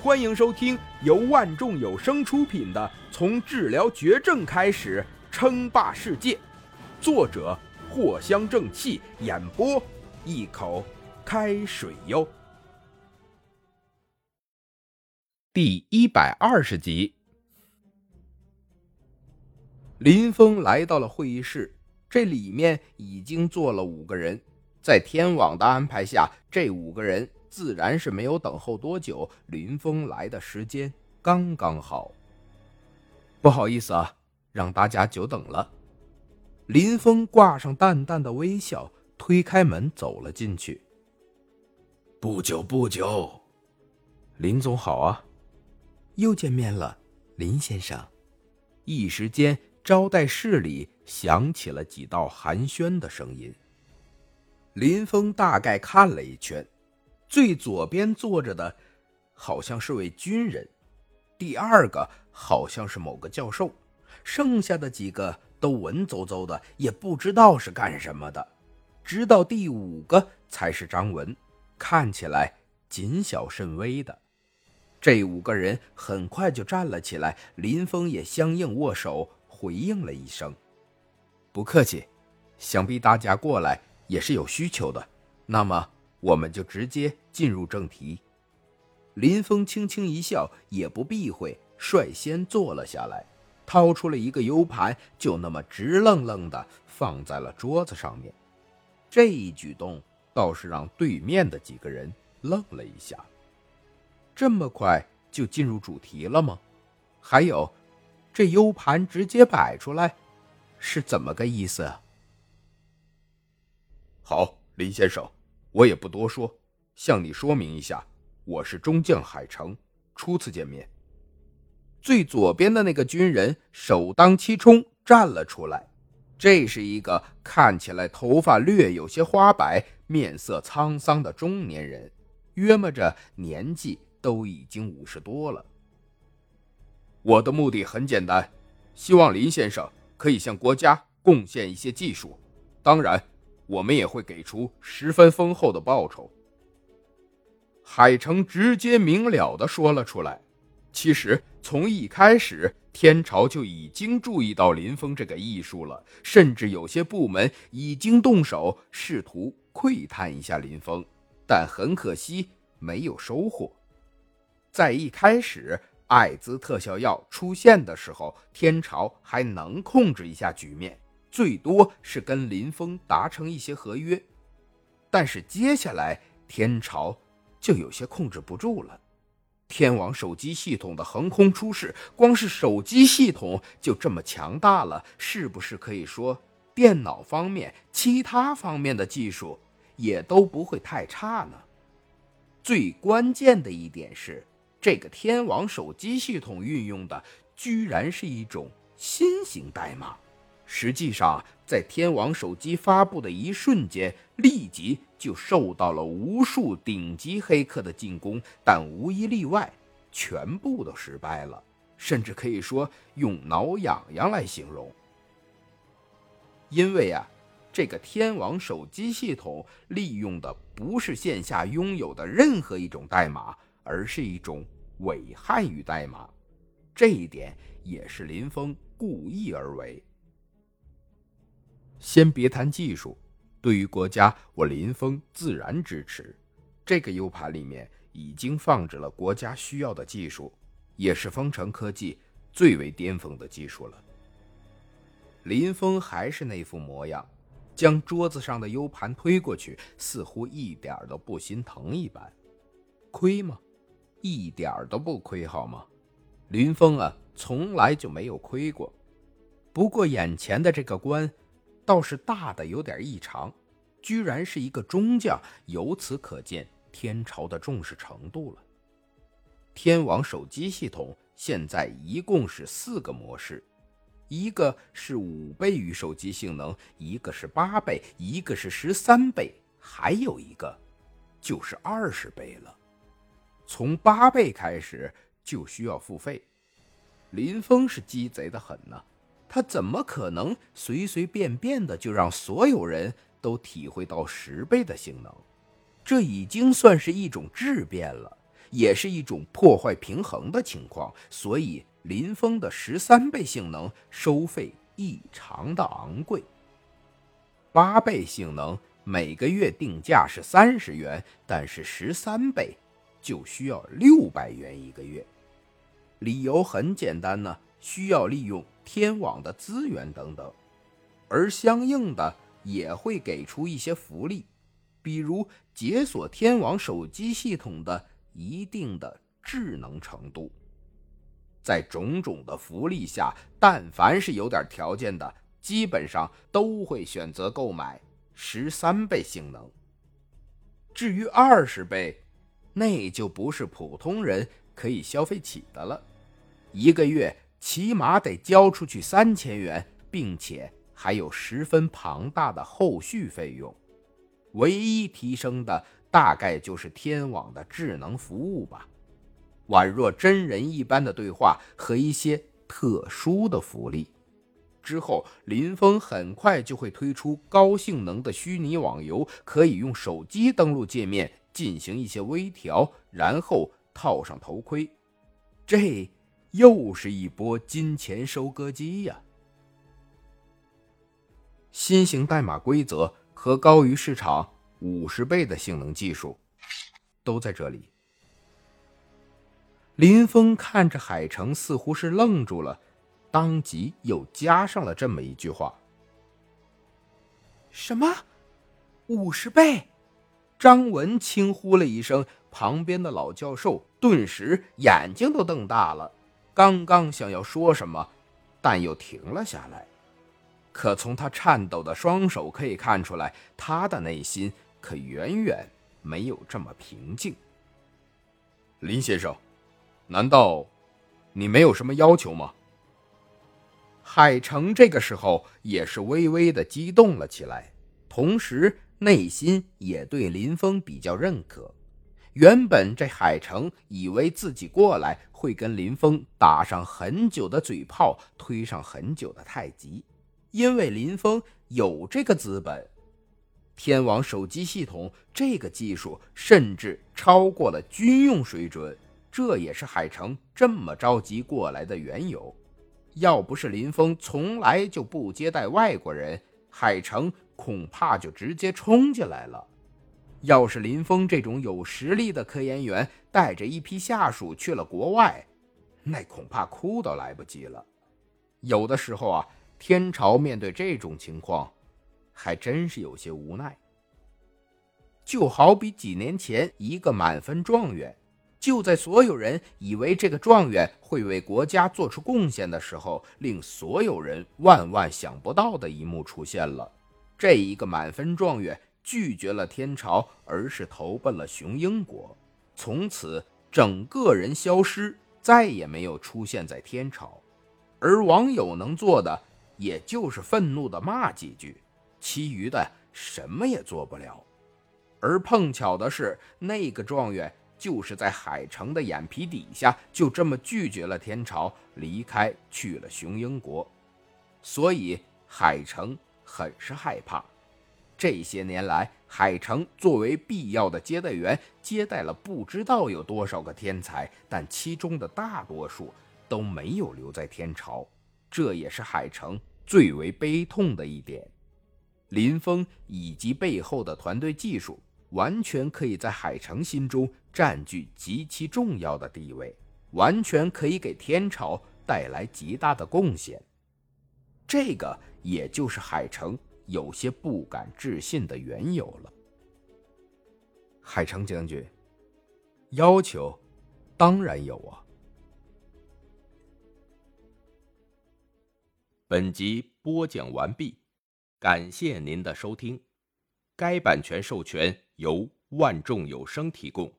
欢迎收听由万众有声出品的《从治疗绝症开始称霸世界》，作者藿香正气，演播一口开水哟。第一百二十集，林峰来到了会议室，这里面已经坐了五个人，在天网的安排下，这五个人。自然是没有等候多久，林峰来的时间刚刚好。不好意思啊，让大家久等了。林峰挂上淡淡的微笑，推开门走了进去。不久不久，林总好啊，又见面了，林先生。一时间，招待室里响起了几道寒暄的声音。林峰大概看了一圈。最左边坐着的，好像是位军人；第二个好像是某个教授，剩下的几个都文绉绉的，也不知道是干什么的。直到第五个才是张文，看起来谨小慎微的。这五个人很快就站了起来，林峰也相应握手回应了一声：“不客气。”想必大家过来也是有需求的。那么。我们就直接进入正题。林峰轻轻一笑，也不避讳，率先坐了下来，掏出了一个 U 盘，就那么直愣愣的放在了桌子上面。这一举动倒是让对面的几个人愣了一下。这么快就进入主题了吗？还有，这 U 盘直接摆出来，是怎么个意思？好，林先生。我也不多说，向你说明一下，我是中将海城，初次见面。最左边的那个军人首当其冲站了出来，这是一个看起来头发略有些花白、面色沧桑的中年人，约摸着年纪都已经五十多了。我的目的很简单，希望林先生可以向国家贡献一些技术，当然。我们也会给出十分丰厚的报酬。海城直接明了的说了出来。其实从一开始，天朝就已经注意到林峰这个艺术了，甚至有些部门已经动手试图窥探一下林峰，但很可惜没有收获。在一开始，艾滋特效药出现的时候，天朝还能控制一下局面。最多是跟林峰达成一些合约，但是接下来天朝就有些控制不住了。天网手机系统的横空出世，光是手机系统就这么强大了，是不是可以说电脑方面、其他方面的技术也都不会太差呢？最关键的一点是，这个天网手机系统运用的居然是一种新型代码。实际上，在天网手机发布的一瞬间，立即就受到了无数顶级黑客的进攻，但无一例外，全部都失败了，甚至可以说用“挠痒痒”来形容。因为啊，这个天网手机系统利用的不是线下拥有的任何一种代码，而是一种伪汉语代码，这一点也是林峰故意而为。先别谈技术，对于国家，我林峰自然支持。这个 U 盘里面已经放置了国家需要的技术，也是丰城科技最为巅峰的技术了。林峰还是那副模样，将桌子上的 U 盘推过去，似乎一点都不心疼一般。亏吗？一点都不亏，好吗？林峰啊，从来就没有亏过。不过眼前的这个关。倒是大的有点异常，居然是一个中将，由此可见天朝的重视程度了。天网手机系统现在一共是四个模式，一个是五倍于手机性能，一个是八倍，一个是十三倍，还有一个就是二十倍了。从八倍开始就需要付费。林峰是鸡贼的很呢。他怎么可能随随便便的就让所有人都体会到十倍的性能？这已经算是一种质变了。也是一种破坏平衡的情况，所以林峰的十三倍性能收费异常的昂贵。八倍性能每个月定价是三十元，但是十三倍就需要六百元一个月。理由很简单呢，需要利用天网的资源等等，而相应的也会给出一些福利。比如解锁天网手机系统的一定的智能程度，在种种的福利下，但凡是有点条件的，基本上都会选择购买十三倍性能。至于二十倍，那就不是普通人可以消费起的了，一个月起码得交出去三千元，并且还有十分庞大的后续费用。唯一提升的大概就是天网的智能服务吧，宛若真人一般的对话和一些特殊的福利。之后，林峰很快就会推出高性能的虚拟网游，可以用手机登录界面进行一些微调，然后套上头盔。这又是一波金钱收割机呀！新型代码规则。和高于市场五十倍的性能技术，都在这里。林峰看着海城，似乎是愣住了，当即又加上了这么一句话：“什么？五十倍？”张文轻呼了一声，旁边的老教授顿时眼睛都瞪大了，刚刚想要说什么，但又停了下来。可从他颤抖的双手可以看出来，他的内心可远远没有这么平静。林先生，难道你没有什么要求吗？海城这个时候也是微微的激动了起来，同时内心也对林峰比较认可。原本这海城以为自己过来会跟林峰打上很久的嘴炮，推上很久的太极。因为林峰有这个资本，天网手机系统这个技术甚至超过了军用水准，这也是海城这么着急过来的缘由。要不是林峰从来就不接待外国人，海城恐怕就直接冲进来了。要是林峰这种有实力的科研员带着一批下属去了国外，那恐怕哭都来不及了。有的时候啊。天朝面对这种情况，还真是有些无奈。就好比几年前一个满分状元，就在所有人以为这个状元会为国家做出贡献的时候，令所有人万万想不到的一幕出现了：这一个满分状元拒绝了天朝，而是投奔了雄鹰国，从此整个人消失，再也没有出现在天朝。而网友能做的。也就是愤怒的骂几句，其余的什么也做不了。而碰巧的是，那个状元就是在海城的眼皮底下，就这么拒绝了天朝，离开去了雄鹰国。所以海城很是害怕。这些年来，海城作为必要的接待员，接待了不知道有多少个天才，但其中的大多数都没有留在天朝。这也是海城最为悲痛的一点，林峰以及背后的团队技术，完全可以在海城心中占据极其重要的地位，完全可以给天朝带来极大的贡献。这个也就是海城有些不敢置信的缘由了。海城将军，要求当然有啊。本集播讲完毕，感谢您的收听。该版权授权由万众有声提供。